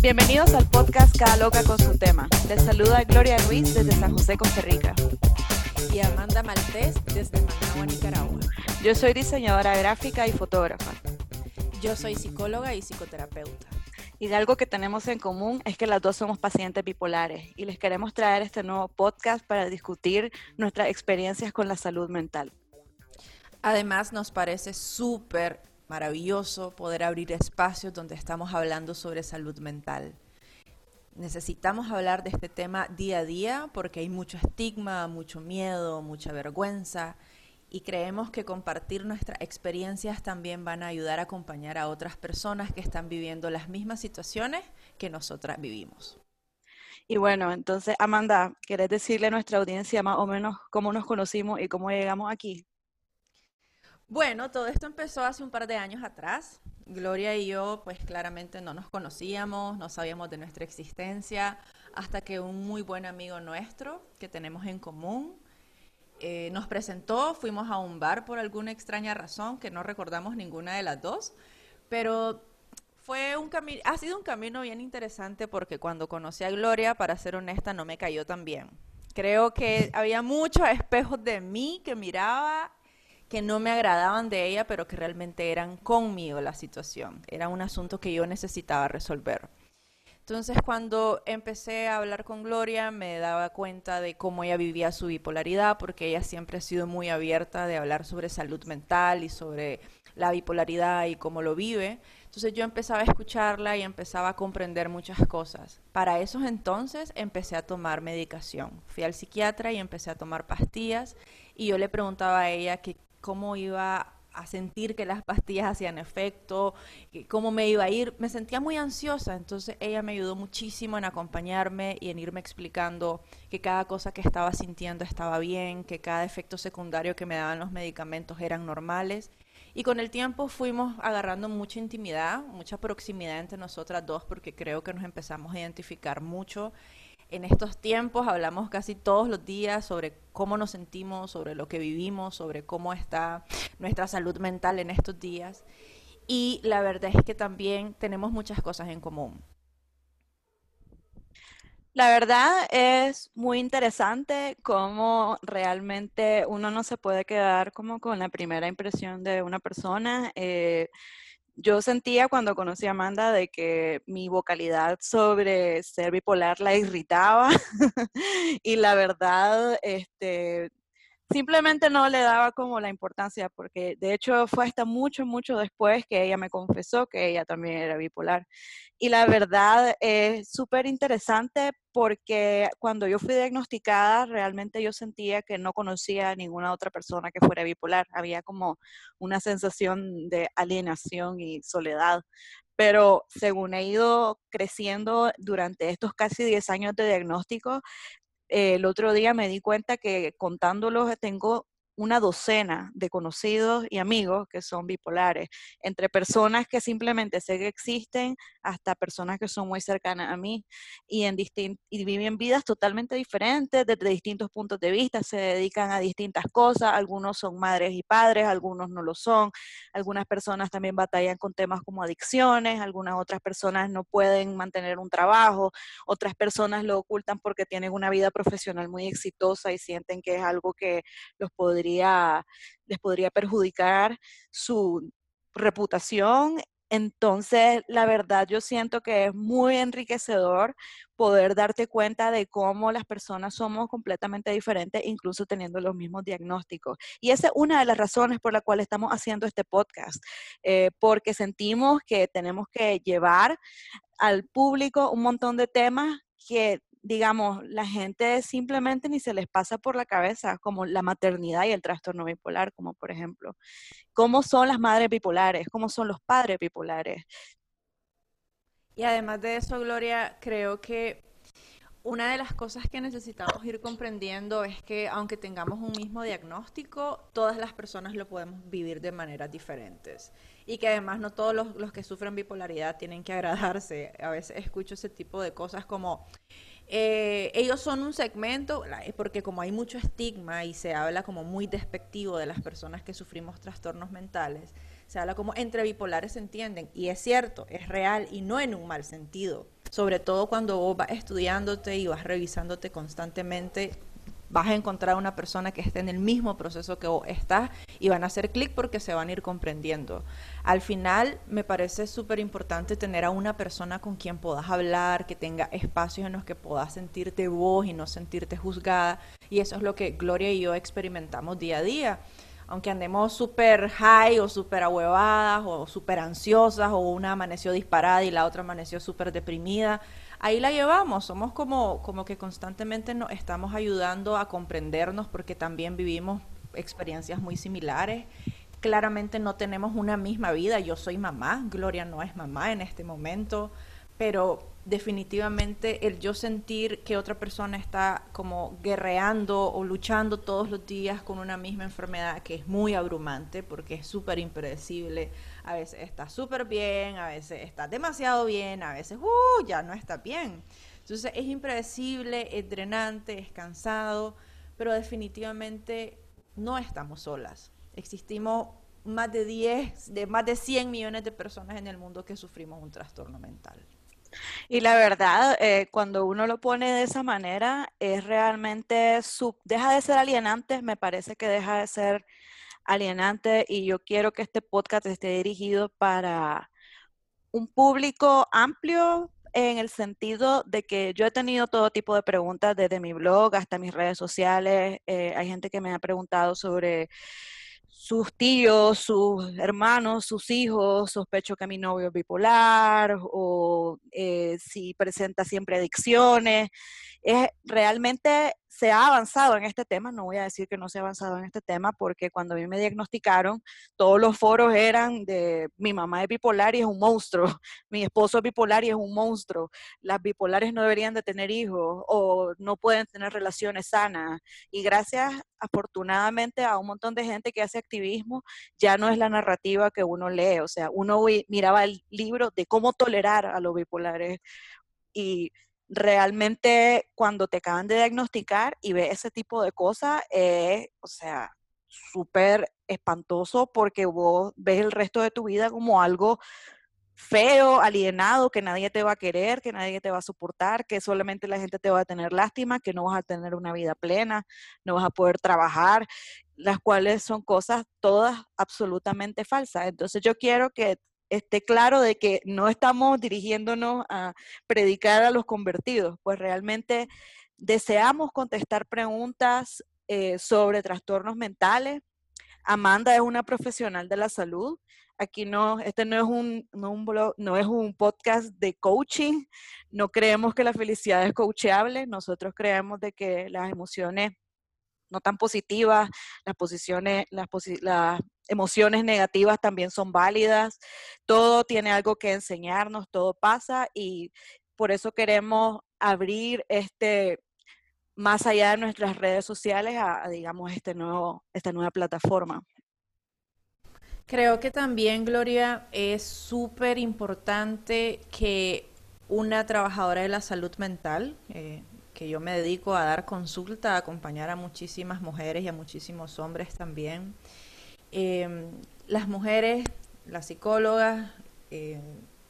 Bienvenidos al podcast Cada Loca con su tema. Les saluda Gloria Ruiz desde San José, Costa Rica. Y Amanda Maltés desde Managua, Nicaragua. Yo soy diseñadora gráfica y fotógrafa. Yo soy psicóloga y psicoterapeuta. Y algo que tenemos en común es que las dos somos pacientes bipolares y les queremos traer este nuevo podcast para discutir nuestras experiencias con la salud mental. Además, nos parece súper maravilloso poder abrir espacios donde estamos hablando sobre salud mental. Necesitamos hablar de este tema día a día porque hay mucho estigma, mucho miedo, mucha vergüenza y creemos que compartir nuestras experiencias también van a ayudar a acompañar a otras personas que están viviendo las mismas situaciones que nosotras vivimos. Y bueno, entonces, Amanda, ¿querés decirle a nuestra audiencia más o menos cómo nos conocimos y cómo llegamos aquí? Bueno, todo esto empezó hace un par de años atrás. Gloria y yo, pues claramente no nos conocíamos, no sabíamos de nuestra existencia, hasta que un muy buen amigo nuestro que tenemos en común eh, nos presentó, fuimos a un bar por alguna extraña razón que no recordamos ninguna de las dos, pero fue un camino, ha sido un camino bien interesante porque cuando conocí a Gloria, para ser honesta, no me cayó tan bien. Creo que había muchos espejos de mí que miraba que no me agradaban de ella, pero que realmente eran conmigo la situación. Era un asunto que yo necesitaba resolver. Entonces cuando empecé a hablar con Gloria me daba cuenta de cómo ella vivía su bipolaridad, porque ella siempre ha sido muy abierta de hablar sobre salud mental y sobre la bipolaridad y cómo lo vive. Entonces yo empezaba a escucharla y empezaba a comprender muchas cosas. Para esos entonces empecé a tomar medicación. Fui al psiquiatra y empecé a tomar pastillas y yo le preguntaba a ella que cómo iba a sentir que las pastillas hacían efecto, cómo me iba a ir. Me sentía muy ansiosa, entonces ella me ayudó muchísimo en acompañarme y en irme explicando que cada cosa que estaba sintiendo estaba bien, que cada efecto secundario que me daban los medicamentos eran normales. Y con el tiempo fuimos agarrando mucha intimidad, mucha proximidad entre nosotras dos, porque creo que nos empezamos a identificar mucho en estos tiempos hablamos casi todos los días sobre cómo nos sentimos, sobre lo que vivimos, sobre cómo está nuestra salud mental en estos días. Y la verdad es que también tenemos muchas cosas en común. La verdad es muy interesante cómo realmente uno no se puede quedar como con la primera impresión de una persona. Eh, yo sentía cuando conocí a Amanda de que mi vocalidad sobre ser bipolar la irritaba. Y la verdad, este, simplemente no le daba como la importancia porque de hecho fue hasta mucho, mucho después que ella me confesó que ella también era bipolar. Y la verdad es súper interesante porque cuando yo fui diagnosticada realmente yo sentía que no conocía a ninguna otra persona que fuera bipolar. Había como una sensación de alienación y soledad. Pero según he ido creciendo durante estos casi 10 años de diagnóstico, el otro día me di cuenta que contándolos tengo una docena de conocidos y amigos que son bipolares, entre personas que simplemente sé que existen hasta personas que son muy cercanas a mí y, en y viven vidas totalmente diferentes desde distintos puntos de vista, se dedican a distintas cosas, algunos son madres y padres, algunos no lo son, algunas personas también batallan con temas como adicciones, algunas otras personas no pueden mantener un trabajo, otras personas lo ocultan porque tienen una vida profesional muy exitosa y sienten que es algo que los podría les podría perjudicar su reputación. Entonces, la verdad, yo siento que es muy enriquecedor poder darte cuenta de cómo las personas somos completamente diferentes, incluso teniendo los mismos diagnósticos. Y esa es una de las razones por la cual estamos haciendo este podcast, eh, porque sentimos que tenemos que llevar al público un montón de temas que digamos, la gente simplemente ni se les pasa por la cabeza, como la maternidad y el trastorno bipolar, como por ejemplo, cómo son las madres bipolares, cómo son los padres bipolares. Y además de eso, Gloria, creo que una de las cosas que necesitamos ir comprendiendo es que aunque tengamos un mismo diagnóstico, todas las personas lo podemos vivir de maneras diferentes. Y que además no todos los, los que sufren bipolaridad tienen que agradarse. A veces escucho ese tipo de cosas como, Eh, ellos son un segmento, porque como hay mucho estigma y se habla como muy despectivo de las personas que sufrimos trastornos mentales, se habla como entre bipolares se entienden, y es cierto, es real y no en un mal sentido, sobre todo cuando vos vas estudiándote y vas revisándote constantemente vas a encontrar una persona que esté en el mismo proceso que vos estás y van a hacer clic porque se van a ir comprendiendo. Al final me parece súper importante tener a una persona con quien puedas hablar, que tenga espacios en los que puedas sentirte vos y no sentirte juzgada. Y eso es lo que Gloria y yo experimentamos día a día aunque andemos súper high o súper ahuevadas o súper ansiosas o una amaneció disparada y la otra amaneció súper deprimida, ahí la llevamos, somos como, como que constantemente nos estamos ayudando a comprendernos porque también vivimos experiencias muy similares. Claramente no tenemos una misma vida, yo soy mamá, Gloria no es mamá en este momento, pero definitivamente el yo sentir que otra persona está como guerreando o luchando todos los días con una misma enfermedad que es muy abrumante porque es súper impredecible, a veces está súper bien, a veces está demasiado bien, a veces uh, ya no está bien. Entonces es impredecible, es drenante, es cansado, pero definitivamente no estamos solas. Existimos más de 10, de más de 100 millones de personas en el mundo que sufrimos un trastorno mental. Y la verdad, eh, cuando uno lo pone de esa manera, es realmente, deja de ser alienante, me parece que deja de ser alienante y yo quiero que este podcast esté dirigido para un público amplio en el sentido de que yo he tenido todo tipo de preguntas desde mi blog hasta mis redes sociales. Eh, hay gente que me ha preguntado sobre sus tíos, sus hermanos, sus hijos, sospecho que mi novio es bipolar o eh, si presenta siempre adicciones. Es realmente se ha avanzado en este tema, no voy a decir que no se ha avanzado en este tema, porque cuando a mí me diagnosticaron, todos los foros eran de mi mamá es bipolar y es un monstruo, mi esposo es bipolar y es un monstruo, las bipolares no deberían de tener hijos o no pueden tener relaciones sanas. Y gracias, afortunadamente, a un montón de gente que hace activismo, ya no es la narrativa que uno lee, o sea, uno miraba el libro de cómo tolerar a los bipolares y realmente cuando te acaban de diagnosticar y ves ese tipo de cosas, es, o sea, súper espantoso porque vos ves el resto de tu vida como algo feo, alienado, que nadie te va a querer, que nadie te va a soportar, que solamente la gente te va a tener lástima, que no vas a tener una vida plena, no vas a poder trabajar, las cuales son cosas todas absolutamente falsas. Entonces yo quiero que esté claro de que no estamos dirigiéndonos a predicar a los convertidos, pues realmente deseamos contestar preguntas eh, sobre trastornos mentales. Amanda es una profesional de la salud. Aquí no, este no es un, no blog, no es un podcast de coaching. No creemos que la felicidad es coachable. Nosotros creemos de que las emociones no tan positivas, las posiciones, las, emociones negativas también son válidas, todo tiene algo que enseñarnos, todo pasa y por eso queremos abrir este más allá de nuestras redes sociales a, digamos este nuevo esta nueva plataforma. Creo que también, Gloria, es súper importante que una trabajadora de la salud mental, eh, que yo me dedico a dar consulta, a acompañar a muchísimas mujeres y a muchísimos hombres también. Em, las mujeres, las psicólogas, em,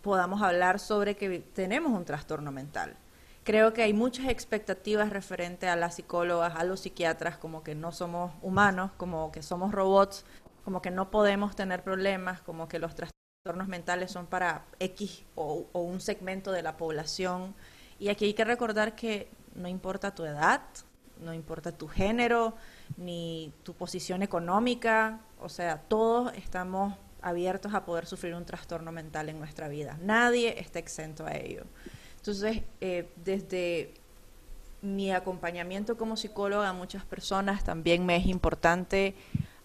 podamos hablar sobre que tenemos un trastorno mental. Creo que hay muchas expectativas referente a las psicólogas, a los psiquiatras, como que no somos humanos, como que somos robots, como que no podemos tener problemas, como que los trastornos mentales son para X o un segmento de la población. Y aquí hay que recordar que no importa tu edad, no importa tu género, ni tu posición económica, o sea, todos estamos abiertos a poder sufrir un trastorno mental en nuestra vida. Nadie está exento a ello. Entonces, eh, desde mi acompañamiento como psicóloga a muchas personas, también me es importante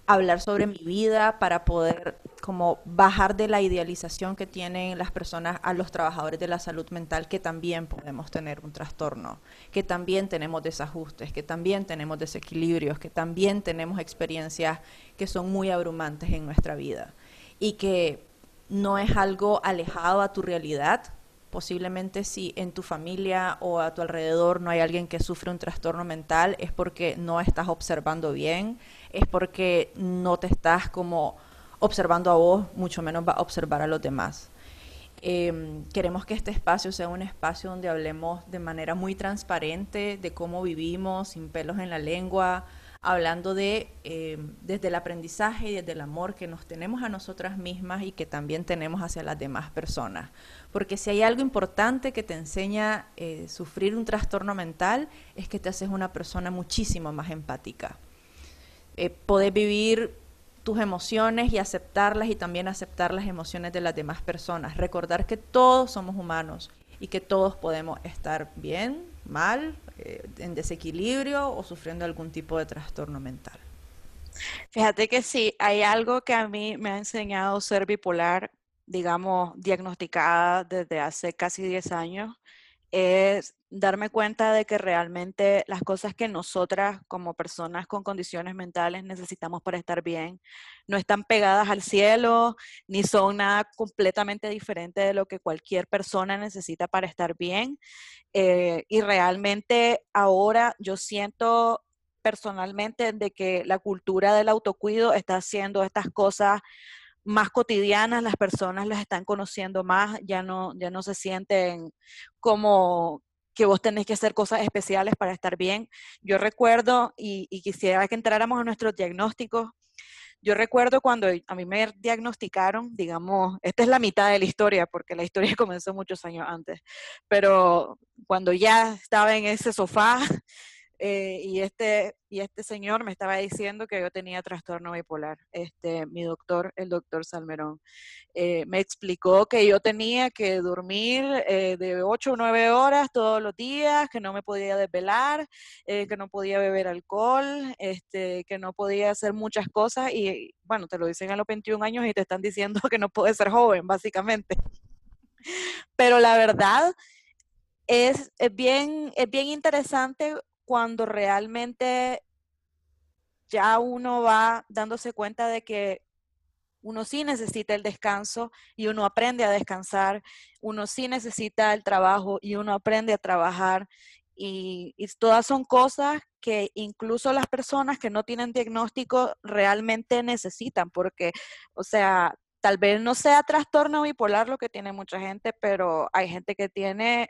hablar sobre mi vida para poder como bajar de la idealización que tienen las personas a los trabajadores de la salud mental que también podemos tener un trastorno, que también tenemos desajustes, que también tenemos desequilibrios, que también tenemos experiencias que son muy abrumantes en nuestra vida y que no es algo alejado a tu realidad, Posiblemente si en tu familia o a tu alrededor no hay alguien que sufre un trastorno mental, es porque no estás observando bien, es porque no te estás como observando a vos, mucho menos va a observar a los demás. Em, queremos que este espacio sea un espacio donde hablemos de manera muy transparente de cómo vivimos, sin pelos en la lengua, hablando de em, desde el aprendizaje y desde el amor que nos tenemos a nosotras mismas y que también tenemos hacia las demás personas. Porque si hay algo importante que te enseña eh, sufrir un trastorno mental, es que te haces una persona muchísimo más empática. Eh, podés vivir tus emociones y aceptarlas y también aceptar las emociones de las demás personas. Recordar que todos somos humanos y que todos podemos estar bien, mal, eh, en desequilibrio o sufriendo algún tipo de trastorno mental. Fíjate que sí, hay algo que a mí me ha enseñado ser bipolar, digamos, diagnosticada desde hace casi 10 años, es darme cuenta de que realmente las cosas que nosotras como personas con condiciones mentales necesitamos para estar bien no están pegadas al cielo ni son nada completamente diferente de lo que cualquier persona necesita para estar bien. Eh, y realmente ahora yo siento personalmente de que la cultura del autocuido está haciendo estas cosas más cotidianas, las personas las están conociendo más, ya no, ya no se sienten como que vos tenés que hacer cosas especiales para estar bien. Yo recuerdo, y, quisiera que entráramos a nuestros diagnósticos, yo recuerdo cuando a mí me diagnosticaron, digamos, esta es la mitad de la historia, porque la historia comenzó muchos años antes, pero cuando ya estaba en ese sofá eh, y, este, y este señor me estaba diciendo que yo tenía trastorno bipolar. Este, mi doctor, el doctor Salmerón, eh, me explicó que yo tenía que dormir eh, de 8 o 9 horas todos los días, que no me podía desvelar, que no podía beber alcohol, este, que no podía hacer muchas cosas. Y bueno, te lo dicen a los 21 años y te están diciendo que no puedes ser joven, básicamente. Pero la verdad es, es, bien, es bien interesante cuando realmente ya uno va dándose cuenta de que uno sí necesita el descanso y uno aprende a descansar, uno sí necesita el trabajo y uno aprende a trabajar. Y, todas son cosas que incluso las personas que no tienen diagnóstico realmente necesitan, porque, o sea, tal vez no sea trastorno bipolar lo que tiene mucha gente, pero hay gente que tiene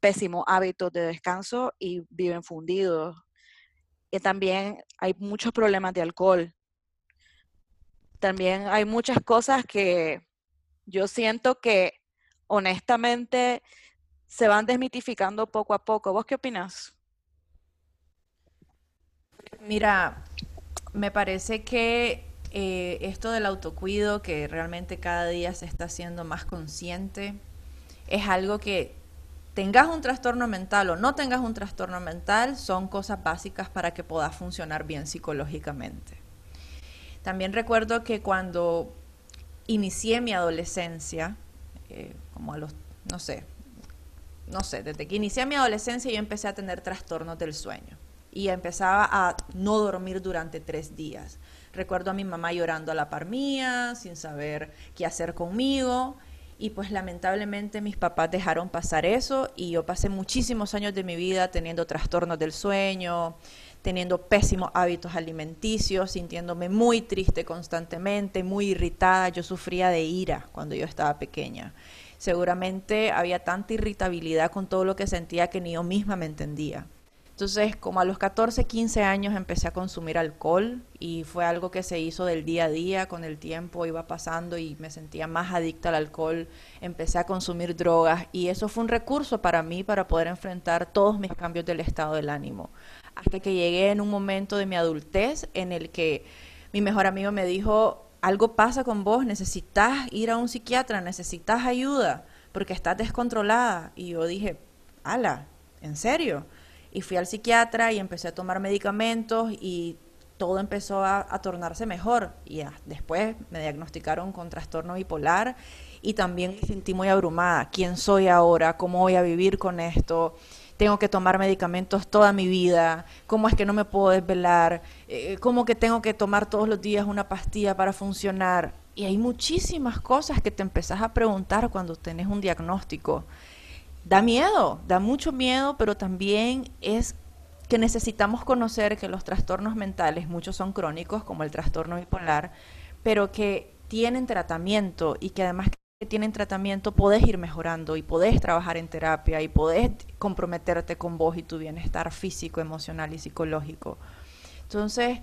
pésimos hábitos de descanso y viven fundidos. Y también hay muchos problemas de alcohol. También hay muchas cosas que yo siento que honestamente se van desmitificando poco a poco. ¿Vos qué opinas? Mira, me parece que eh, esto del autocuido, que realmente cada día se está haciendo más consciente, es algo que tengas un trastorno mental o no tengas un trastorno mental, son cosas básicas para que puedas funcionar bien psicológicamente. También recuerdo que cuando inicié mi adolescencia, eh, como a los, no sé, no sé, desde que inicié mi adolescencia yo empecé a tener trastornos del sueño y empezaba a no dormir durante tres días. Recuerdo a mi mamá llorando a la par mía, sin saber qué hacer conmigo y pues lamentablemente mis papás dejaron pasar eso y yo pasé muchísimos años de mi vida teniendo trastornos del sueño, teniendo pésimos hábitos alimenticios, sintiéndome muy triste constantemente, muy irritada. Yo sufría de ira cuando yo estaba pequeña. Seguramente había tanta irritabilidad con todo lo que sentía que ni yo misma me entendía. Entonces, como a los 14, 15 años empecé a consumir alcohol y fue algo que se hizo del día a día, con el tiempo iba pasando y me sentía más adicta al alcohol, empecé a consumir drogas y eso fue un recurso para mí para poder enfrentar todos mis cambios del estado del ánimo. Hasta que llegué en un momento de mi adultez en el que mi mejor amigo me dijo, algo pasa con vos, necesitas ir a un psiquiatra, necesitas ayuda porque estás descontrolada. Y yo dije, ala, ¿en serio? Y fui al psiquiatra y empecé a tomar medicamentos y todo empezó a, tornarse mejor. Y después me diagnosticaron con trastorno bipolar y también me sentí muy abrumada. ¿Quién soy ahora? ¿Cómo voy a vivir con esto? Tengo que tomar medicamentos toda mi vida. ¿Cómo es que no me puedo desvelar? Eh, ¿Cómo que tengo que tomar todos los días una pastilla para funcionar? Y hay muchísimas cosas que te empezás a preguntar cuando tenés un diagnóstico. Da miedo, da mucho miedo, pero también es que necesitamos conocer que los trastornos mentales, muchos son crónicos, como el trastorno bipolar, pero que tienen tratamiento y que además que tienen tratamiento podés ir mejorando y podés trabajar en terapia y podés comprometerte con vos y tu bienestar físico, emocional y psicológico. Entonces,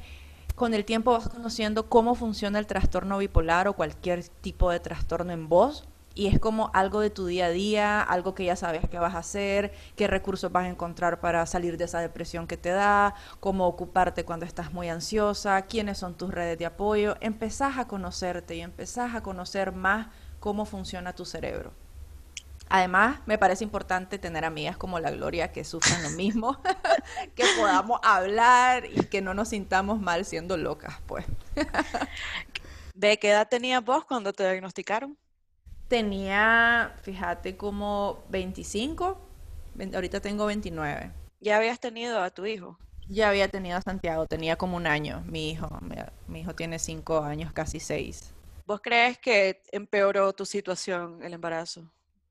con el tiempo vas conociendo cómo funciona el trastorno bipolar o cualquier tipo de trastorno en vos y es como algo de tu día a día, algo que ya sabes qué vas a hacer, qué recursos vas a encontrar para salir de esa depresión que te da, cómo ocuparte cuando estás muy ansiosa, quiénes son tus redes de apoyo. Empezás a conocerte y empezás a conocer más cómo funciona tu cerebro. Además, me parece importante tener amigas como la Gloria que sufran lo mismo, que podamos hablar y que no nos sintamos mal siendo locas, pues. ¿De qué edad tenías vos cuando te diagnosticaron? Tenía, fíjate, como 25, ahorita tengo 29. ¿Ya habías tenido a tu hijo? Ya había tenido a Santiago, tenía como un año, mi hijo. Mi, hijo tiene cinco años, casi seis. ¿Vos crees que empeoró tu situación el embarazo?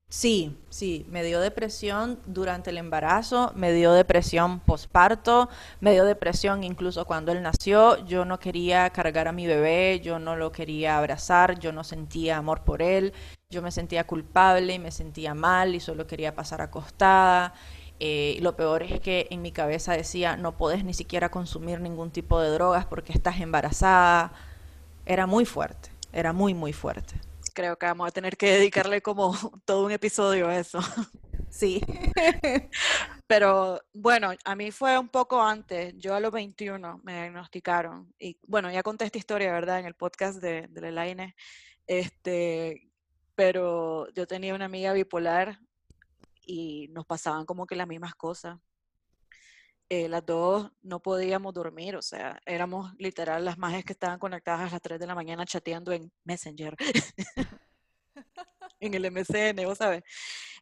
Sí, sí, me dio depresión durante el embarazo, me dio depresión posparto, me dio depresión incluso cuando él nació. Yo no quería cargar a mi bebé, yo no lo quería abrazar, yo no sentía amor por él, yo me sentía culpable y me sentía mal y solo quería pasar acostada. Eh, lo peor es que en mi cabeza decía, no puedes ni siquiera consumir ningún tipo de drogas porque estás embarazada. Era muy fuerte, era muy, muy fuerte creo que vamos a tener que dedicarle como todo un episodio a eso. Sí. Pero bueno, a mí fue un poco antes, yo a los 21 me diagnosticaron y bueno, ya conté esta historia, ¿verdad? En el podcast de, de Elaine, este, pero yo tenía una amiga bipolar y nos pasaban como que las mismas cosas. Eh, las dos no podíamos dormir, o sea, éramos literal las majes que estaban conectadas a las 3 de la mañana chateando en Messenger, en el MCN, vos sabes.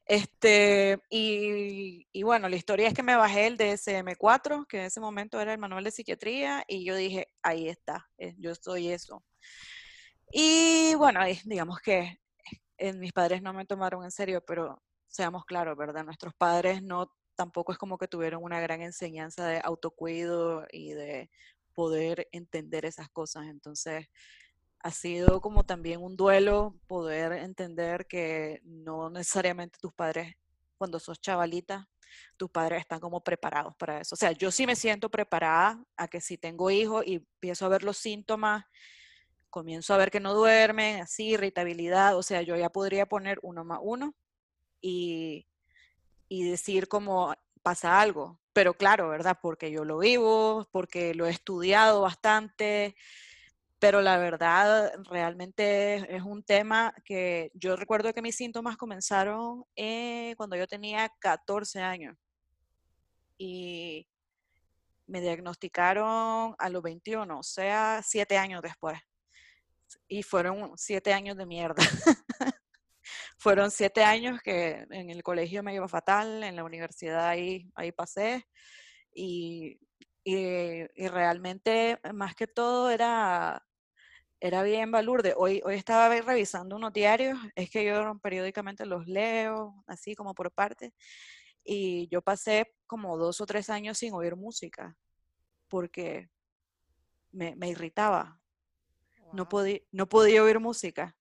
Este, y, y, bueno, la historia es que me bajé el DSM-4, que en ese momento era el manual de psiquiatría, y yo dije, ahí está, eh, yo soy eso. Y bueno, digamos que mis padres no me tomaron en serio, pero seamos claros, ¿verdad? Nuestros padres no tampoco es como que tuvieron una gran enseñanza de autocuido y de poder entender esas cosas. Entonces, ha sido como también un duelo poder entender que no necesariamente tus padres, cuando sos chavalita, tus padres están como preparados para eso. O sea, yo sí me siento preparada a que si tengo hijos y empiezo a ver los síntomas, comienzo a ver que no duermen, así, irritabilidad, o sea, yo ya podría poner uno más uno y y decir como pasa algo. Pero claro, ¿verdad? Porque yo lo vivo, porque lo he estudiado bastante, pero la verdad realmente es un tema que yo recuerdo que mis síntomas comenzaron eh, cuando yo tenía 14 años y me diagnosticaron a los 21, o sea, siete años después. Y fueron siete años de mierda. Fueron siete años que en el colegio me iba fatal, en la universidad ahí, ahí pasé y, y, realmente más que todo era, era bien balurde. Hoy, hoy estaba revisando unos diarios, es que yo periódicamente los leo, así como por parte, y yo pasé como dos o tres años sin oír música porque me, me irritaba. No, podía, no podía oír música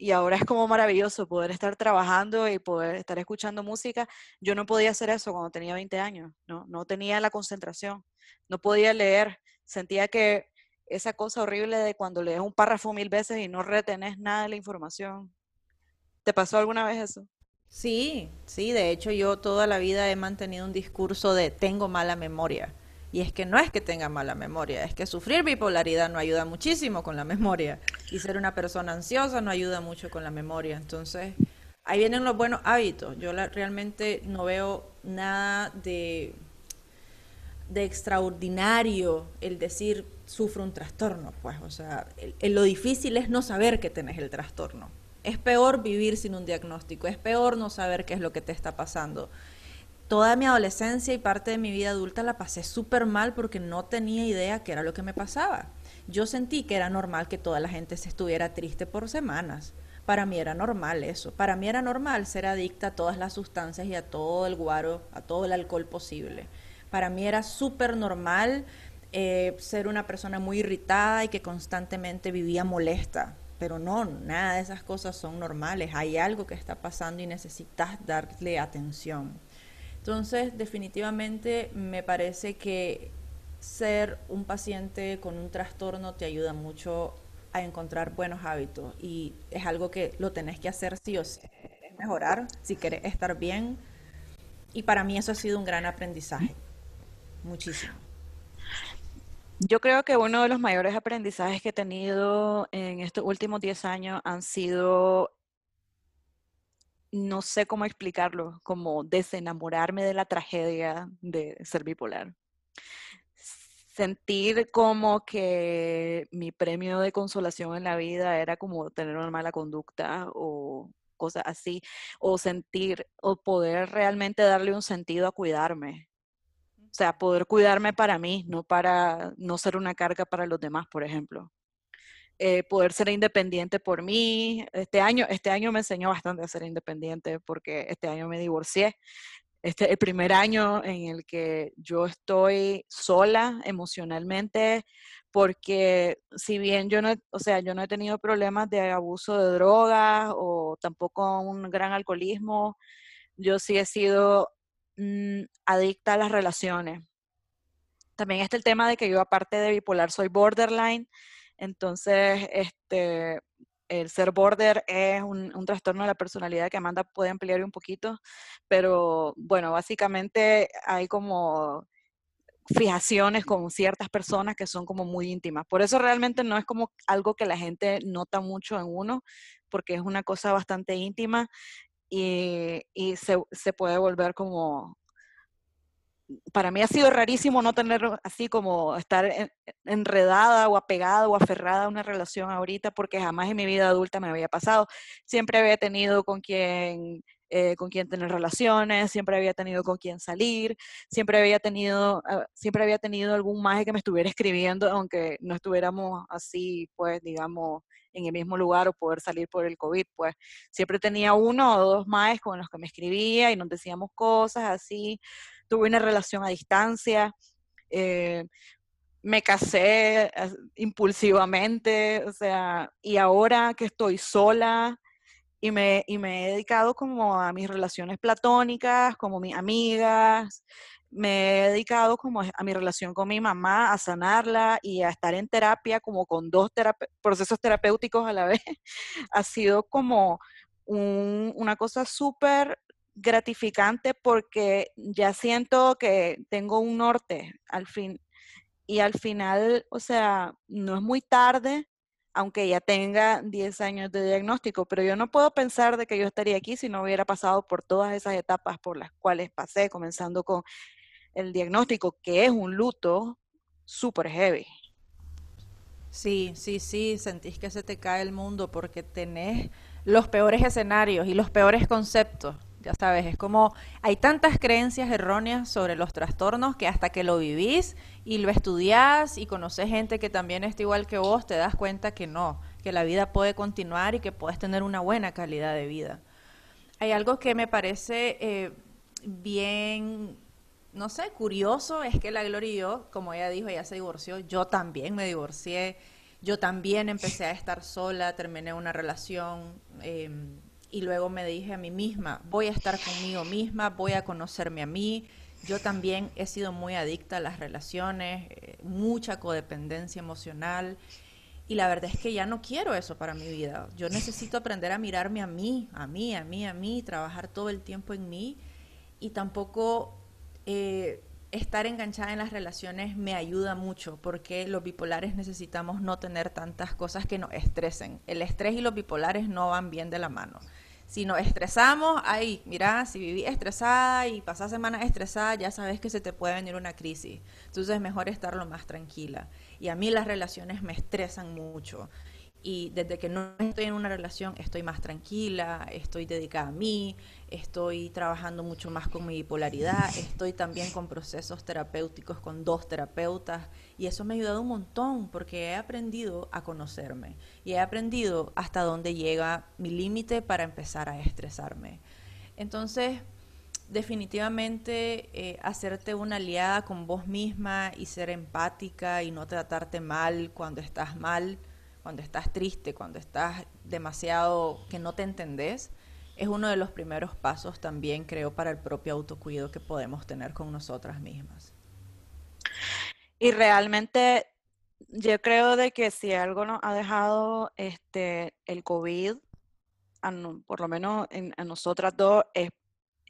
y ahora es como maravilloso poder estar trabajando y poder estar escuchando música. Yo no podía hacer eso cuando tenía 20 años, no, no tenía la concentración, no podía leer, sentía que esa cosa horrible de cuando lees un párrafo mil veces y no retenés nada de la información. ¿Te pasó alguna vez eso? Sí, sí, de hecho yo toda la vida he mantenido un discurso de tengo mala memoria. Y es que no es que tenga mala memoria, es que sufrir bipolaridad no ayuda muchísimo con la memoria. Y ser una persona ansiosa no ayuda mucho con la memoria. Entonces, ahí vienen los buenos hábitos. Yo realmente no veo nada de, de extraordinario el decir sufro un trastorno. Pues, o sea, lo difícil es no saber que tenés el trastorno. Es peor vivir sin un diagnóstico, es peor no saber qué es lo que te está pasando toda mi adolescencia y parte de mi vida adulta la pasé súper mal porque no tenía idea qué era lo que me pasaba. yo sentí que era normal que toda la gente se estuviera triste por semanas. Para mí era normal eso. Para mí era normal ser adicta a todas las sustancias y a todo el guaro, a todo el alcohol posible. Para mí era súper normal eh, ser una persona muy irritada y que constantemente vivía molesta. Pero no, nada de esas cosas son normales. Hay algo que está pasando y necesitas darle atención. Entonces, definitivamente me parece que ser un paciente con un trastorno te ayuda mucho a encontrar buenos hábitos y es algo que lo tenés que hacer sí o sí, es mejorar si querés estar bien y para mí eso ha sido un gran aprendizaje, muchísimo. Yo creo que uno de los mayores aprendizajes que he tenido en estos últimos 10 años han sido, no sé cómo explicarlo, como desenamorarme de la tragedia de ser bipolar sentir como que mi premio de consolación en la vida era como tener una mala conducta o cosas así, o sentir o poder realmente darle un sentido a cuidarme. O sea, poder cuidarme para mí, no para no ser una carga para los demás, por ejemplo. Eh, poder ser independiente por mí. Este año, este año me enseñó bastante a ser independiente porque este año me divorcié este el primer año en el que yo estoy sola emocionalmente, porque si bien yo no, o sea, yo no he tenido problemas de abuso de drogas o tampoco un gran alcoholismo, yo sí he sido mm, adicta a las relaciones. También está el tema de que yo aparte de bipolar soy borderline, entonces este el ser border es un, trastorno de la personalidad que Amanda puede ampliar un poquito, pero bueno, básicamente hay como fijaciones con ciertas personas que son como muy íntimas. Por eso realmente no es como algo que la gente nota mucho en uno, porque es una cosa bastante íntima y, se, se, puede volver como para mí ha sido rarísimo no tener así como estar enredada o apegada o aferrada a una relación ahorita porque jamás en mi vida adulta me había pasado. Siempre había tenido con quien eh, con quien tener relaciones, siempre había tenido con quien salir, siempre había tenido, ah, siempre había tenido algún maje que me estuviera escribiendo, aunque no estuviéramos así, pues, digamos, en el mismo lugar o poder salir por el COVID, pues. Siempre tenía uno o dos majes con los que me escribía y nos decíamos cosas así. Tuve una relación a distancia, eh, me casé impulsivamente, o sea, y ahora que estoy sola y me, y me he dedicado como a mis relaciones platónicas, como mis amigas, me he dedicado como a mi relación con mi mamá, a sanarla y a estar en terapia como con dos procesos terapéuticos a la vez, ha sido como una cosa súper gratificante porque ya siento que tengo un norte al fin. Y al final, o sea, no es muy tarde, aunque ya tenga 10 años de diagnóstico, pero yo no puedo pensar de que yo estaría aquí si no hubiera pasado por todas esas etapas por las cuales pasé, comenzando con el diagnóstico, que es un luto súper heavy. Sí, sí, sí, sentís que se te cae el mundo porque tenés los peores escenarios y los peores conceptos ya sabes, es como hay tantas creencias erróneas sobre los trastornos que hasta que lo vivís y lo estudiás y conoces gente que también está igual que vos, te das cuenta que no, que la vida puede continuar y que puedes tener una buena calidad de vida. Hay algo que me parece eh, bien, no sé, curioso, es que la Gloria y yo, como ella dijo, ella se divorció, yo también me divorcié, yo también empecé a estar sola, terminé una relación. Eh, y luego me dije a mí misma, voy a estar conmigo misma, voy a conocerme a mí. Yo también he sido muy adicta a las relaciones, eh, mucha codependencia emocional y la verdad es que ya no quiero eso para mi vida. Yo necesito aprender a mirarme a mí, a mí, a mí, a mí, trabajar todo el tiempo en mí y tampoco eh, estar enganchada en las relaciones me ayuda mucho porque los bipolares necesitamos no tener tantas cosas que nos estresen. El estrés y los bipolares no van bien de la mano si nos estresamos, ay, mira, si viví estresada y pasás semanas estresada, ya sabes que se te puede venir una crisis. Entonces es mejor estar lo más tranquila. Y a mí las relaciones me estresan mucho. Y desde que no estoy en una relación estoy más tranquila, estoy dedicada a mí, estoy trabajando mucho más con mi bipolaridad, estoy también con procesos terapéuticos con dos terapeutas y eso me ha ayudado un montón porque he aprendido a conocerme y he aprendido hasta dónde llega mi límite para empezar a estresarme. Entonces, definitivamente eh, hacerte una aliada con vos misma y ser empática y no tratarte mal cuando estás mal, cuando estás triste, cuando estás demasiado que no te entendés, es uno de los primeros pasos también, creo, para el propio autocuido que podemos tener con nosotras mismas. Y realmente yo creo de que si algo nos ha dejado este, el COVID, por lo menos en, a nosotras dos, es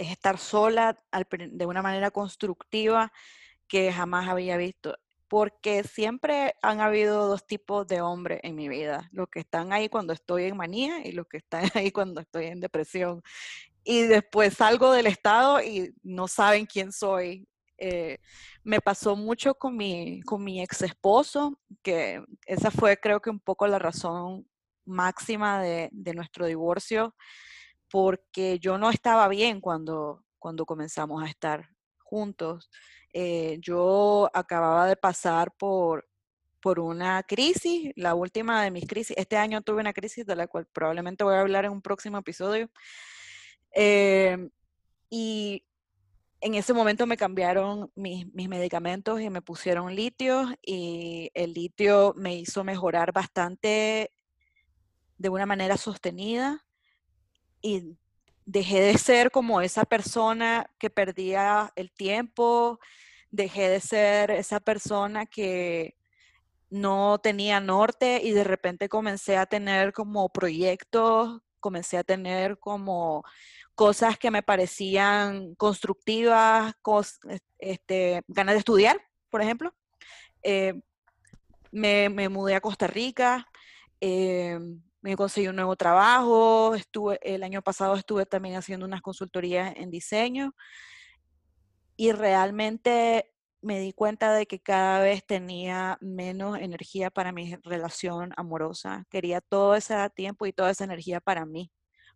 es estar sola de una manera constructiva que jamás había visto. Porque siempre han habido dos tipos de hombres en mi vida. Los que están ahí cuando estoy en manía y los que están ahí cuando estoy en depresión. Y después salgo del estado y no saben quién soy. Eh, me pasó mucho con mi, con mi ex esposo, que esa fue creo que un poco la razón máxima de, de nuestro divorcio porque yo no estaba bien cuando, cuando comenzamos a estar juntos. Eh, yo acababa de pasar por, por una crisis, la última de mis crisis. Este año tuve una crisis de la cual probablemente voy a hablar en un próximo episodio. Eh, y en ese momento me cambiaron mis, mis, medicamentos y me pusieron litio y el litio me hizo mejorar bastante de una manera sostenida y dejé de ser como esa persona que perdía el tiempo, dejé de ser esa persona que no tenía norte y de repente comencé a tener como proyectos, comencé a tener como cosas que me parecían constructivas, este, ganas de estudiar, por ejemplo. Eh, me, me, mudé a Costa Rica, eh, me conseguí un nuevo trabajo, estuve, el año pasado estuve también haciendo unas consultorías en diseño y realmente me di cuenta de que cada vez tenía menos energía para mi relación amorosa. Quería todo ese tiempo y toda esa energía para mí,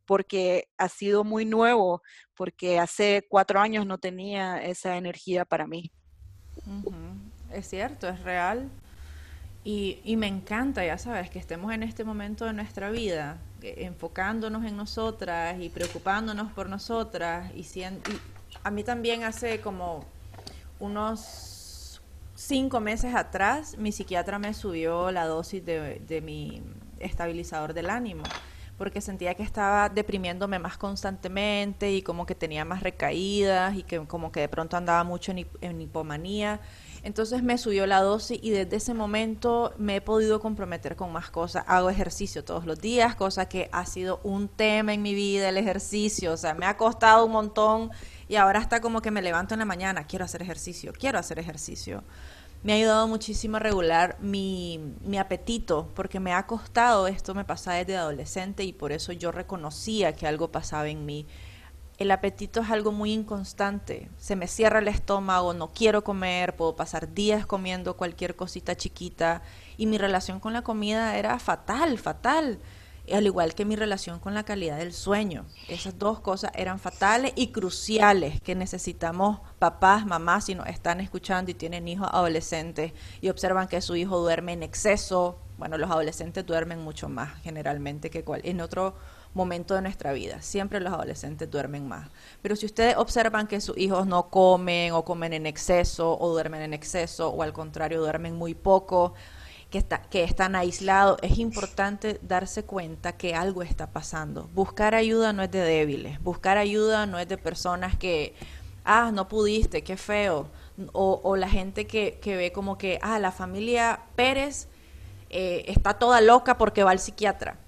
porque ha sido muy nuevo, porque hace cuatro años no tenía esa energía para mí. Es cierto, es real. Y, me encanta, ya sabes, que estemos en este momento de nuestra vida, enfocándonos en nosotras y preocupándonos por nosotras. Y, a mí también hace como unos cinco meses atrás, mi psiquiatra me subió la dosis de, mi estabilizador del ánimo porque sentía que estaba deprimiéndome más constantemente y como que tenía más recaídas y que como que de pronto andaba mucho en hipomanía. Entonces me subió la dosis y desde ese momento me he podido comprometer con más cosas. Hago ejercicio todos los días, cosa que ha sido un tema en mi vida, el ejercicio. O sea, me ha costado un montón y ahora está como que me levanto en la mañana, quiero hacer ejercicio, quiero hacer ejercicio. Me ha ayudado muchísimo a regular mi, mi apetito, porque me ha costado, esto me pasa desde adolescente y por eso yo reconocía que algo pasaba en mí el apetito es algo muy inconstante. Se me cierra el estómago, no quiero comer, puedo pasar días comiendo cualquier cosita chiquita y mi relación con la comida era fatal, fatal. Al igual que mi relación con la calidad del sueño. Esas dos cosas eran fatales y cruciales que necesitamos papás, mamás, si nos están escuchando y tienen hijos adolescentes y observan que su hijo duerme en exceso. Bueno, los adolescentes duermen mucho más generalmente que cual, en otro momento de nuestra vida. Siempre los adolescentes duermen más. Pero si ustedes observan que sus hijos no comen o comen en exceso o duermen en exceso o al contrario duermen muy poco, que, está, que están aislados, es importante darse cuenta que algo está pasando. Buscar ayuda no es de débiles, buscar ayuda no es de personas que, ah, no pudiste, qué feo. O, la gente que, que, ve como que, ah, la familia Pérez eh, está toda loca porque va al psiquiatra o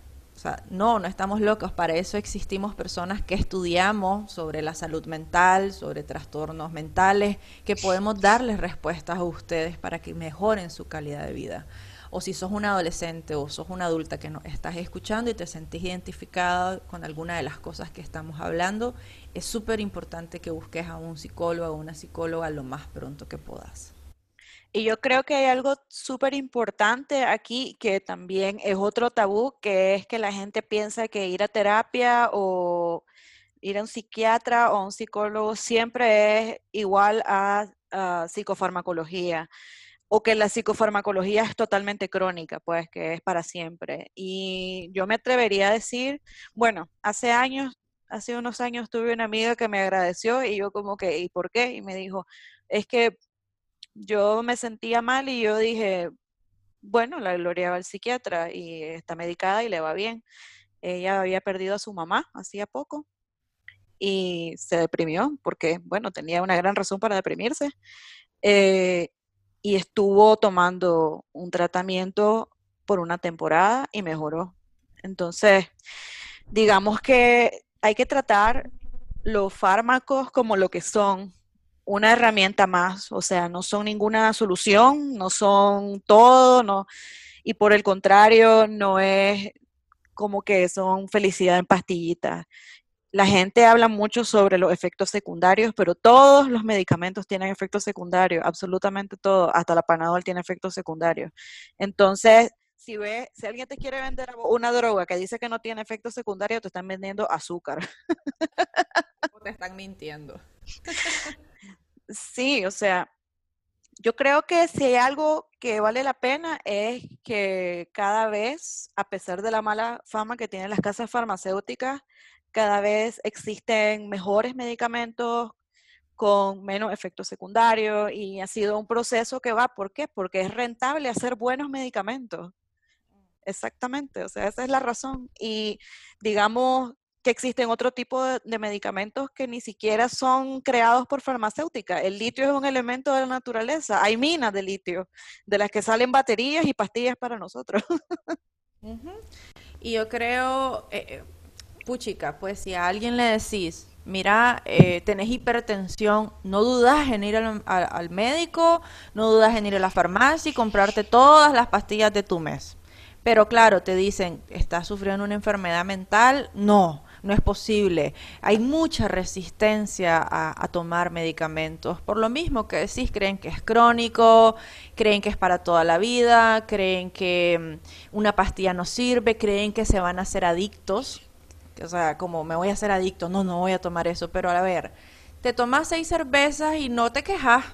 sea, no, no estamos locos. Para eso existimos personas que estudiamos sobre la salud mental, sobre trastornos mentales, que podemos darles respuestas a ustedes para que mejoren su calidad de vida. O si sos un adolescente o sos una adulta que nos estás escuchando y te sentís identificado con alguna de las cosas que estamos hablando, es súper importante que busques a un psicólogo o una psicóloga lo más pronto que puedas. Y yo creo que hay algo súper importante aquí que también es otro tabú, que es que la gente piensa que ir a terapia o ir a un psiquiatra o a un psicólogo siempre es igual a, psicofarmacología o que la psicofarmacología es totalmente crónica, pues que es para siempre. Y yo me atrevería a decir, bueno, hace años, hace unos años tuve una amiga que me agradeció y yo como que, ¿y por qué? Y me dijo, es que yo me sentía mal y yo dije, bueno, la Gloria va al psiquiatra y está medicada y le va bien. Ella había perdido a su mamá hacía poco y se deprimió porque, bueno, tenía una gran razón para deprimirse. Eh, y estuvo tomando un tratamiento por una temporada y mejoró. Entonces, digamos que hay que tratar los fármacos como lo que son, una herramienta más, o sea, no son ninguna solución, no son todo, no, y por el contrario, no es como que son felicidad en pastillitas. La gente habla mucho sobre los efectos secundarios, pero todos los medicamentos tienen efectos secundarios, absolutamente todo, hasta la panadol tiene efectos secundarios. Entonces, si ve, si alguien te quiere vender una droga que dice que no tiene efectos secundarios, te están vendiendo azúcar. O te están mintiendo. Sí, o sea, yo creo que si hay algo que vale la pena es que cada vez, a pesar de la mala fama que tienen las casas farmacéuticas, cada vez existen mejores medicamentos con menos efectos secundarios y ha sido un proceso que va, ¿por qué? Porque es rentable hacer buenos medicamentos. Exactamente, o sea, esa es la razón. Y digamos, que existen otro tipo de, medicamentos que ni siquiera son creados por farmacéutica. El litio es un elemento de la naturaleza. Hay minas de litio, de las que salen baterías y pastillas para nosotros. Y yo creo, eh, eh, puchica, pues si a alguien le decís, mira, eh, tenés hipertensión, no dudas en ir al, al, médico, no dudas en ir a la farmacia y comprarte todas las pastillas de tu mes. Pero claro, te dicen, ¿estás sufriendo una enfermedad mental? No no es posible. Hay mucha resistencia a, tomar medicamentos. Por lo mismo que decís, creen que es crónico, creen que es para toda la vida, creen que mm, una pastilla no sirve, creen que se van a hacer adictos. O sea, como me voy a hacer adicto, no, no voy a tomar eso. Pero a ver, te tomas seis cervezas y no te quejas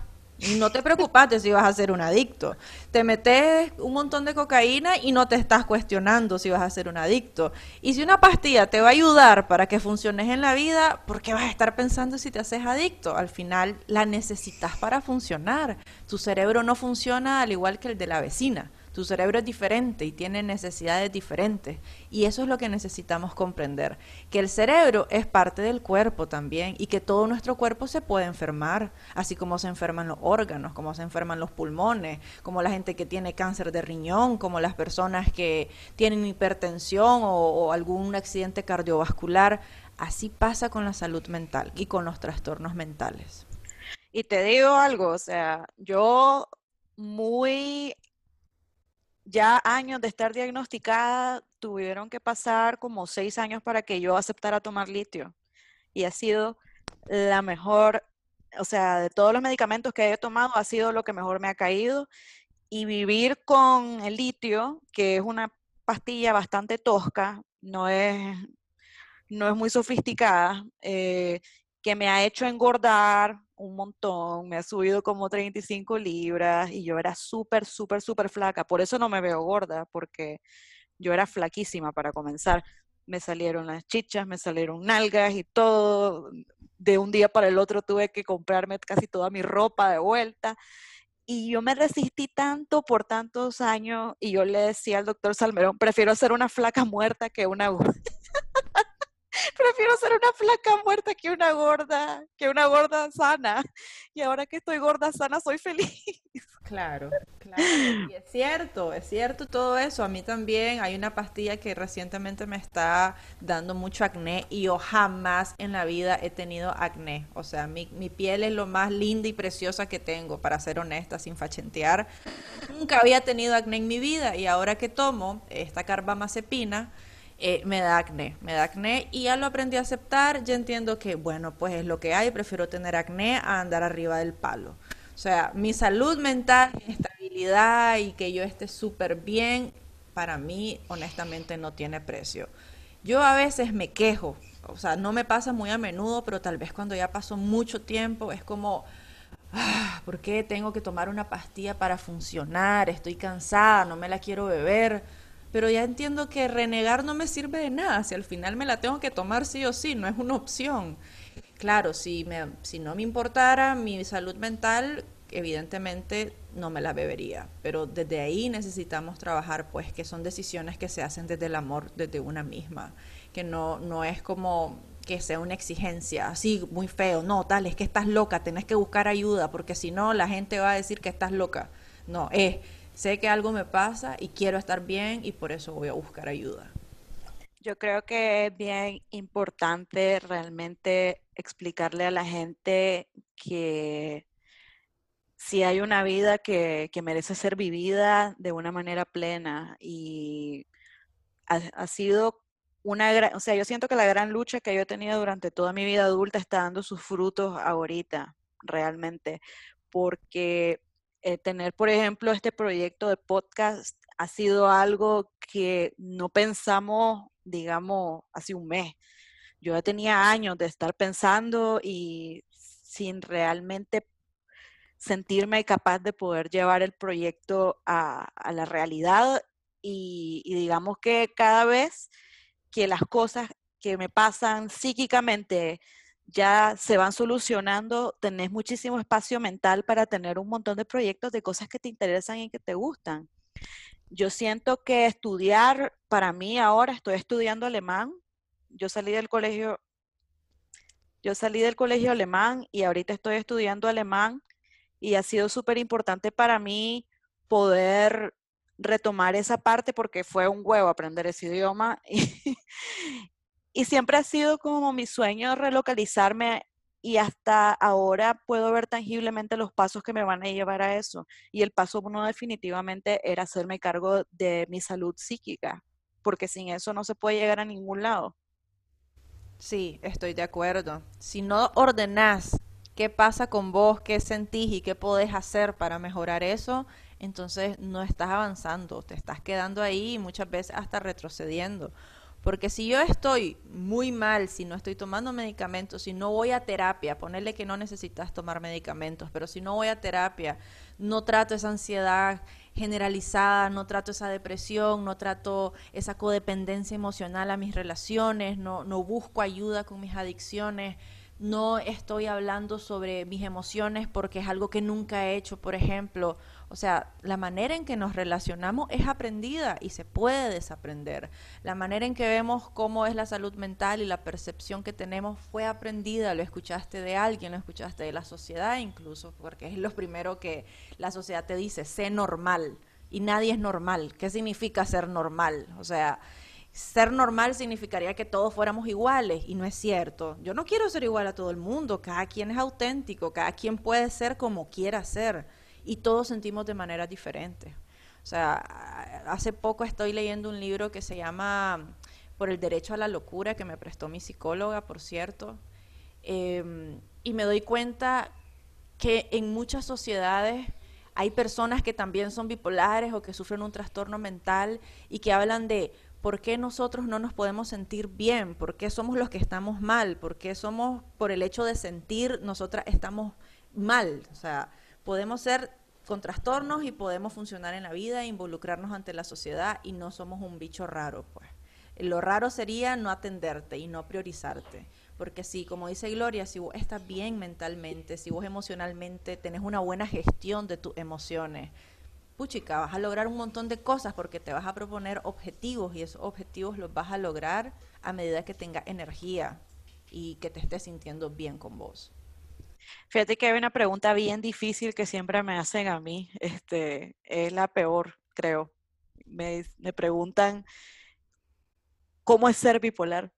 no te preocupaste si vas a ser un adicto. Te metes un montón de cocaína y no te estás cuestionando si vas a ser un adicto. Y si una pastilla te va a ayudar para que funciones en la vida, ¿por qué vas a estar pensando si te haces adicto? Al final la necesitas para funcionar. Tu cerebro no funciona al igual que el de la vecina. Tu cerebro es diferente y tiene necesidades diferentes. Y eso es lo que necesitamos comprender, que el cerebro es parte del cuerpo también y que todo nuestro cuerpo se puede enfermar, así como se enferman los órganos, como se enferman los pulmones, como la gente que tiene cáncer de riñón, como las personas que tienen hipertensión o, algún accidente cardiovascular. Así pasa con la salud mental y con los trastornos mentales. Y te digo algo, o sea, yo muy ya años de estar diagnosticada, tuvieron que pasar como seis años para que yo aceptara tomar litio. Y ha sido la mejor, o sea, de todos los medicamentos que he tomado, ha sido lo que mejor me ha caído. Y vivir con el litio, que es una pastilla bastante tosca, no es, no es muy sofisticada, eh, que me ha hecho engordar un montón, me ha subido como 35 libras y yo era súper, súper, súper flaca. Por eso no me veo gorda, porque yo era flaquísima para comenzar. Me salieron las chichas, me salieron nalgas y todo. De un día para el otro tuve que comprarme casi toda mi ropa de vuelta. Y yo me resistí tanto por tantos años y yo le decía al doctor Salmerón, prefiero ser una flaca muerta que una. prefiero ser una flaca muerta que una gorda, que una gorda sana. Y ahora que estoy gorda sana, soy feliz. Claro, claro. Y es cierto, es cierto todo eso. A mí también hay una pastilla que recientemente me está dando mucho acné y yo jamás en la vida he tenido acné. O sea, mi, mi piel es lo más linda y preciosa que tengo, para ser honesta, sin fachentear. Nunca había tenido acné en mi vida y ahora que tomo esta carbamazepina, eh, me da acné, me da acné y ya lo aprendí a aceptar, ya entiendo que, bueno, pues es lo que hay, prefiero tener acné a andar arriba del palo. O sea, mi salud mental, mi estabilidad y que yo esté súper bien, para mí honestamente no tiene precio. Yo a veces me quejo, o sea, no me pasa muy a menudo, pero tal vez cuando ya pasó mucho tiempo es como, ah, ¿por qué tengo que tomar una pastilla para funcionar? Estoy cansada, no me la quiero beber. Pero ya entiendo que renegar no me sirve de nada, si al final me la tengo que tomar sí o sí, no es una opción. Claro, si, me, si no me importara mi salud mental, evidentemente no me la bebería, pero desde ahí necesitamos trabajar, pues que son decisiones que se hacen desde el amor, desde una misma, que no, no es como que sea una exigencia, así muy feo, no, tal, es que estás loca, tenés que buscar ayuda, porque si no la gente va a decir que estás loca. No, es, sé que algo me pasa y quiero estar bien y por eso voy a buscar ayuda. Yo creo que es bien importante realmente explicarle a la gente que si hay una vida que, merece ser vivida de una manera plena y ha, sido una gran, o sea, yo siento que la gran lucha que yo he tenido durante toda mi vida adulta está dando sus frutos ahorita, realmente, porque eh, tener, por ejemplo, este proyecto de podcast ha sido algo que no pensamos, digamos, hace un mes. Yo ya tenía años de estar pensando y sin realmente sentirme capaz de poder llevar el proyecto a, la realidad y, digamos que cada vez que las cosas que me pasan psíquicamente ya se van solucionando, tenés muchísimo espacio mental para tener un montón de proyectos de cosas que te interesan y que te gustan. Yo siento que estudiar, para mí ahora estoy estudiando alemán. Yo salí del colegio, yo salí del colegio alemán y ahorita estoy estudiando alemán y ha sido súper importante para mí poder retomar esa parte porque fue un huevo aprender ese idioma siempre ha sido como mi sueño relocalizarme y hasta ahora puedo ver tangiblemente los pasos que me van a llevar a eso. Y el paso uno definitivamente era hacerme cargo de mi salud psíquica, porque sin eso no se puede llegar a ningún lado. Sí, estoy de acuerdo. Si no ordenás qué pasa con vos, qué sentís y qué podés hacer para mejorar eso, entonces no estás avanzando, te estás quedando ahí y muchas veces hasta retrocediendo. Porque si yo estoy muy mal, si no estoy tomando medicamentos, si no voy a terapia, ponerle que no necesitas tomar medicamentos, pero si no voy a terapia, no trato esa ansiedad generalizada, no trato esa depresión, no trato esa codependencia emocional a mis relaciones, no, no busco ayuda con mis adicciones, no estoy hablando sobre mis emociones porque es algo que nunca he hecho, por ejemplo. O sea, la manera en que nos relacionamos es aprendida y se puede desaprender. La manera en que vemos cómo es la salud mental y la percepción que tenemos fue aprendida. Lo escuchaste de alguien, lo escuchaste de la sociedad incluso, porque es lo primero que la sociedad te dice, sé normal. Y nadie es normal. ¿Qué significa ser normal? O sea, ser normal significaría que todos fuéramos iguales y no es cierto. Yo no quiero ser igual a todo el mundo, cada quien es auténtico, cada quien puede ser como quiera ser y todos sentimos de manera diferente. O sea, hace poco estoy leyendo un libro que se llama Por el derecho a la locura, que me prestó mi psicóloga, por cierto, em, y me doy cuenta que en muchas sociedades hay personas que también son bipolares o que sufren un trastorno mental y que hablan de ¿por qué nosotros no nos podemos sentir bien? ¿Por qué somos los que estamos mal? ¿Por qué somos, por el hecho de sentir, nosotras estamos mal? O sea, podemos ser con trastornos y podemos funcionar en la vida, involucrarnos ante la sociedad y no somos un bicho raro, pues. Lo raro sería no atenderte y no priorizarte. Porque si, como dice Gloria, si vos estás bien mentalmente, si vos emocionalmente tenés una buena gestión de tus emociones, puchica, vas a lograr un montón de cosas porque te vas a proponer objetivos y esos objetivos los vas a lograr a medida que tengas energía y que te estés sintiendo bien con vos. Fíjate que hay una pregunta bien difícil que siempre me hacen a mí, este, es la peor, creo. Me, me preguntan, ¿cómo es ser bipolar?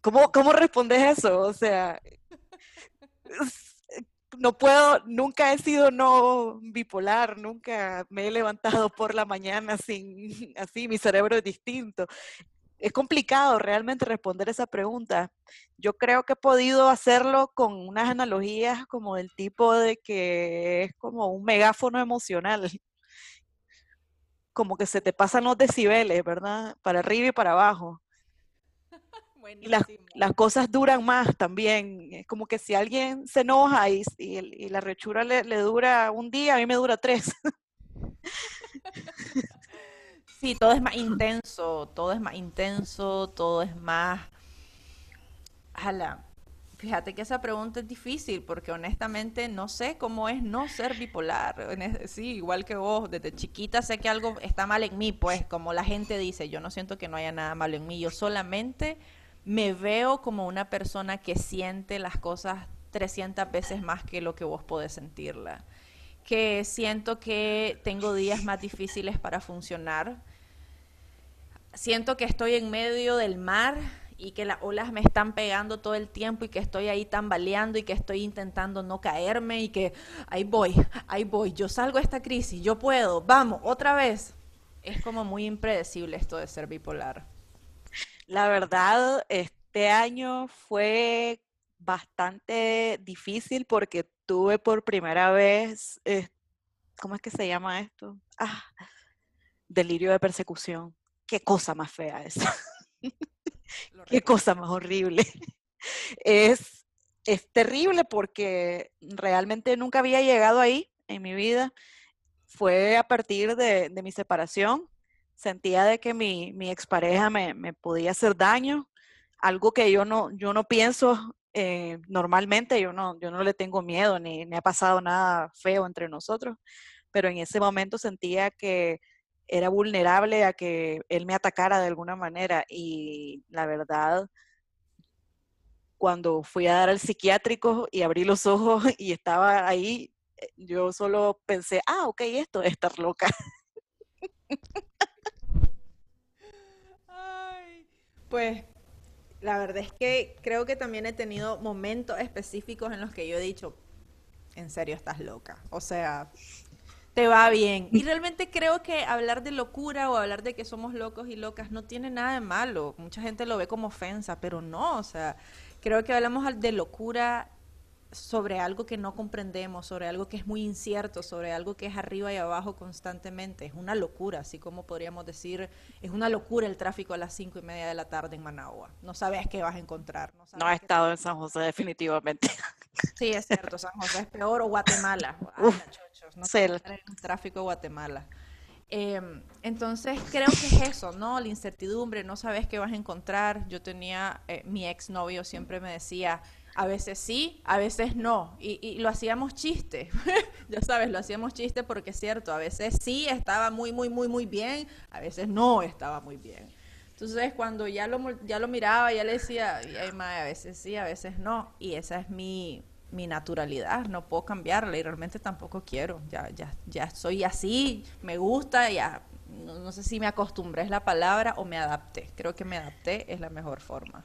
¿Cómo, ¿Cómo respondes eso? O sea, no puedo, nunca he sido no bipolar, nunca me he levantado por la mañana sin, así, mi cerebro es distinto. es complicado realmente responder esa pregunta. Yo creo que he podido hacerlo con unas analogías como del tipo de que es como un megáfono emocional, como que se te pasan los decibeles, ¿verdad? Para arriba y para abajo. Y las, las, cosas duran más también. Es como que si alguien se enoja y, y, la rechura le, le, dura un día, a mí me dura tres. Sí, todo es más intenso, todo es más intenso, todo es más... Jala. Fíjate que esa pregunta es difícil porque honestamente no sé cómo es no ser bipolar. Sí, igual que vos, desde chiquita sé que algo está mal en mí, pues como la gente dice, yo no siento que no haya nada malo en mí, yo solamente me veo como una persona que siente las cosas 300 veces más que lo que vos podés sentirla que siento que tengo días más difíciles para funcionar. Siento que estoy en medio del mar y que las olas me están pegando todo el tiempo y que estoy ahí tambaleando y que estoy intentando no caerme y que ahí voy, ahí voy, yo salgo de esta crisis, yo puedo, vamos, otra vez. Es como muy impredecible esto de ser bipolar. La verdad, este año fue bastante difícil porque tuve por primera vez, eh, ¿cómo es que se llama esto? Ah, delirio de persecución. Qué cosa más fea es. Qué cosa más horrible. Es, es terrible porque realmente nunca había llegado ahí en mi vida. Fue a partir de, de mi separación. Sentía de que mi, mi expareja me, podía hacer daño, algo que yo no, pienso eh, normalmente yo no, le tengo miedo, ni me ha pasado nada feo entre nosotros, pero en ese momento sentía que era vulnerable a que él me atacara de alguna manera y la verdad, cuando fui a dar al psiquiátrico y abrí los ojos y estaba ahí, eh, yo solo pensé, ah, ok, esto es estar loca. Ay, pues la verdad es que creo que también he tenido momentos específicos en los que yo he dicho, en serio estás loca. O sea, te va bien. Y realmente creo que hablar de locura o hablar de que somos locos y locas no tiene nada de malo. Mucha gente lo ve como ofensa, pero no. O sea, creo que hablamos de locura sobre algo que no comprendemos, sobre algo que es muy incierto, sobre algo que es arriba y abajo constantemente. Es una locura, así como podríamos decir, es una locura el tráfico a las cinco y media de la tarde en Managua. No sabes qué vas a encontrar. No, no he estado en San José definitivamente. Sí, es cierto, San José es peor o Guatemala. no sé, el tráfico de Guatemala. Em, entonces creo que es eso, ¿no? La incertidumbre, no sabes qué vas a encontrar. Yo tenía, eh, mi ex novio siempre me decía, a veces sí, a veces no. Y, lo hacíamos chiste, ya sabes, lo hacíamos chiste porque es cierto, a veces sí estaba muy, muy, muy, muy bien, a veces no estaba muy bien. Entonces, cuando ya lo, ya lo miraba, ya le decía, y a veces sí, a veces no. Y esa es mi, mi naturalidad, no puedo cambiarla y realmente tampoco quiero. Ya, ya, ya soy así, me gusta, ya. No, no sé si me acostumbré es la palabra o me adapté. Creo que me adapté es la mejor forma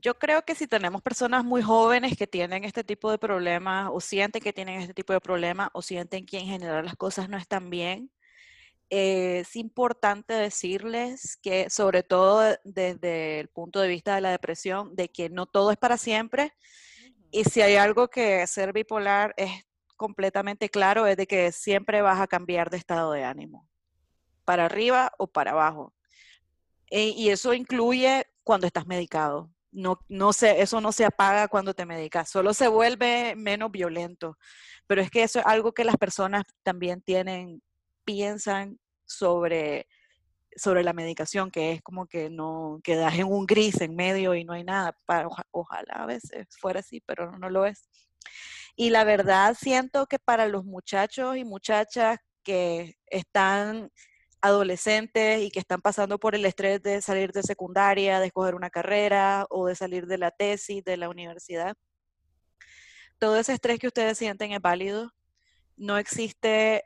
yo creo que si tenemos personas muy jóvenes que tienen este tipo de problemas o sienten que tienen este tipo de problemas o sienten que en general las cosas no están bien, eh, es importante decirles que sobre todo desde el punto de vista de la depresión, de que no todo es para siempre. Y si hay algo que ser bipolar es completamente claro, es de que siempre vas a cambiar de estado de ánimo, para arriba o para abajo. E, y eso incluye cuando estás medicado no, no se, eso no se apaga cuando te medicas, solo se vuelve menos violento. Pero es que eso es algo que las personas también tienen, piensan sobre, sobre la medicación, que es como que no quedas en un gris en medio y no hay nada. Para, ojalá a veces fuera así, pero no, no lo es. Y la verdad siento que para los muchachos y muchachas que están adolescentes y que están pasando por el estrés de salir de secundaria, de escoger una carrera o de salir de la tesis, de la universidad. Todo ese estrés que ustedes sienten es válido. No existe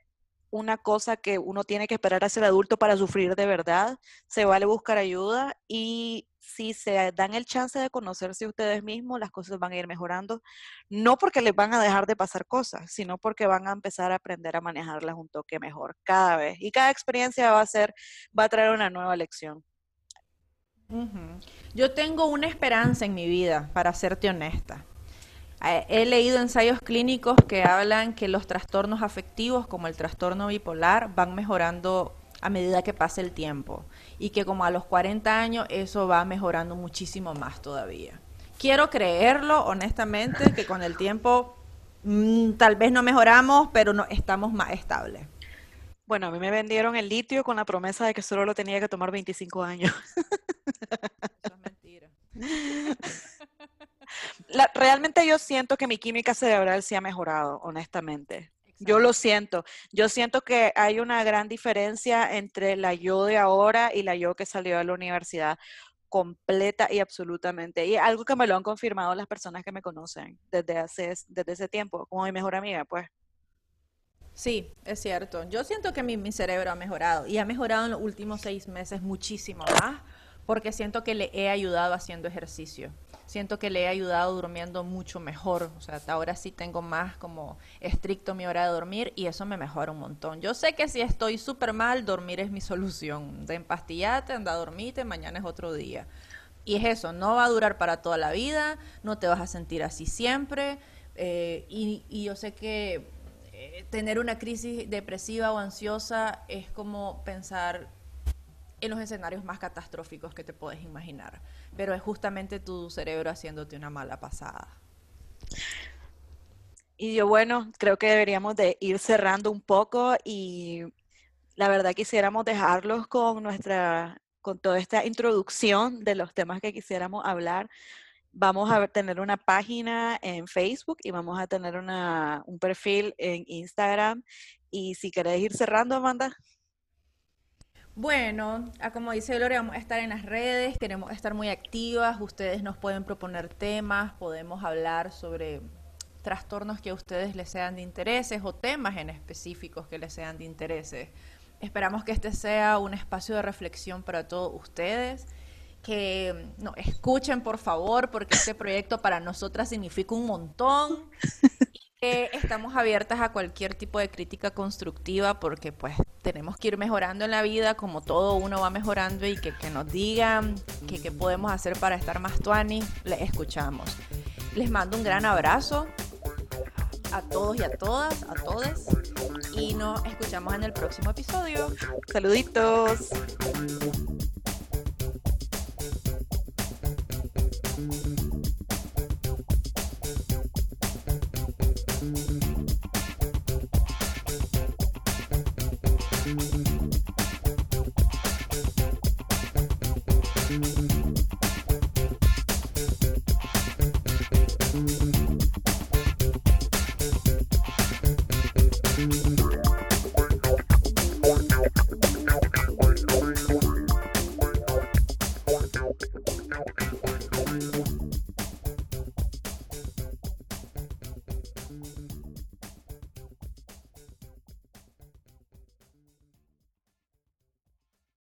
una cosa que uno tiene que esperar a ser adulto para sufrir de verdad. Se vale buscar ayuda y si se dan el chance de conocerse ustedes mismos, las cosas van a ir mejorando. No porque les van a dejar de pasar cosas, sino porque van a empezar a aprender a manejarlas un toque mejor cada vez. Y cada experiencia va a ser, va a traer una nueva lección. Yo tengo una esperanza en mi vida, para serte honesta. Eh, he leído ensayos clínicos que hablan que los trastornos afectivos, como el trastorno bipolar, van mejorando a medida que pasa el tiempo y que como a los 40 años eso va mejorando muchísimo más todavía. Quiero creerlo, honestamente, que con el tiempo mm, tal vez no mejoramos, pero no estamos más estables. Bueno, a mí me vendieron el litio con la promesa de que solo lo tenía que tomar 25 años. Eso es mentira. realmente yo siento que mi química cerebral sí ha mejorado, honestamente. Yo lo siento. Yo siento que hay una gran diferencia entre la yo de ahora y la yo que salió de la universidad completa y absolutamente. Y algo que me lo han confirmado las personas que me conocen desde hace desde ese tiempo, como mi mejor amiga, pues. Sí, es cierto. Yo siento que mi, mi cerebro ha mejorado y ha mejorado en los últimos seis meses muchísimo más porque siento que le he ayudado haciendo ejercicio siento que le he ayudado durmiendo mucho mejor. O sea, ahora sí tengo más como estricto mi hora de dormir y eso me mejora un montón. Yo sé que si estoy súper mal, dormir es mi solución. De empastillate, anda a dormirte, mañana es otro día. Y es eso, no va a durar para toda la vida, no te vas a sentir así siempre. Eh, y, y, yo sé que eh, tener una crisis depresiva o ansiosa es como pensar en los escenarios más catastróficos que te puedes imaginar. Pero es justamente tu cerebro haciéndote una mala pasada. Y yo, bueno, creo que deberíamos de ir cerrando un poco y la verdad quisiéramos dejarlos con nuestra, con toda esta introducción de los temas que quisiéramos hablar. Vamos a tener una página en Facebook y vamos a tener una, un perfil en Instagram. Y si querés ir cerrando, Amanda. Bueno, como dice Gloria, vamos a estar en las redes, queremos estar muy activas, ustedes nos pueden proponer temas, podemos hablar sobre trastornos que a ustedes les sean de intereses o temas en específicos que les sean de intereses. Esperamos que este sea un espacio de reflexión para todos ustedes, que no, escuchen por favor, porque este proyecto para nosotras significa un montón estamos abiertas a cualquier tipo de crítica constructiva porque pues tenemos que ir mejorando en la vida como todo uno va mejorando y que, nos digan qué podemos hacer para estar más tuani, les escuchamos. Les mando un gran abrazo a todos y a todas, a todos y nos escuchamos en el próximo episodio. Saluditos.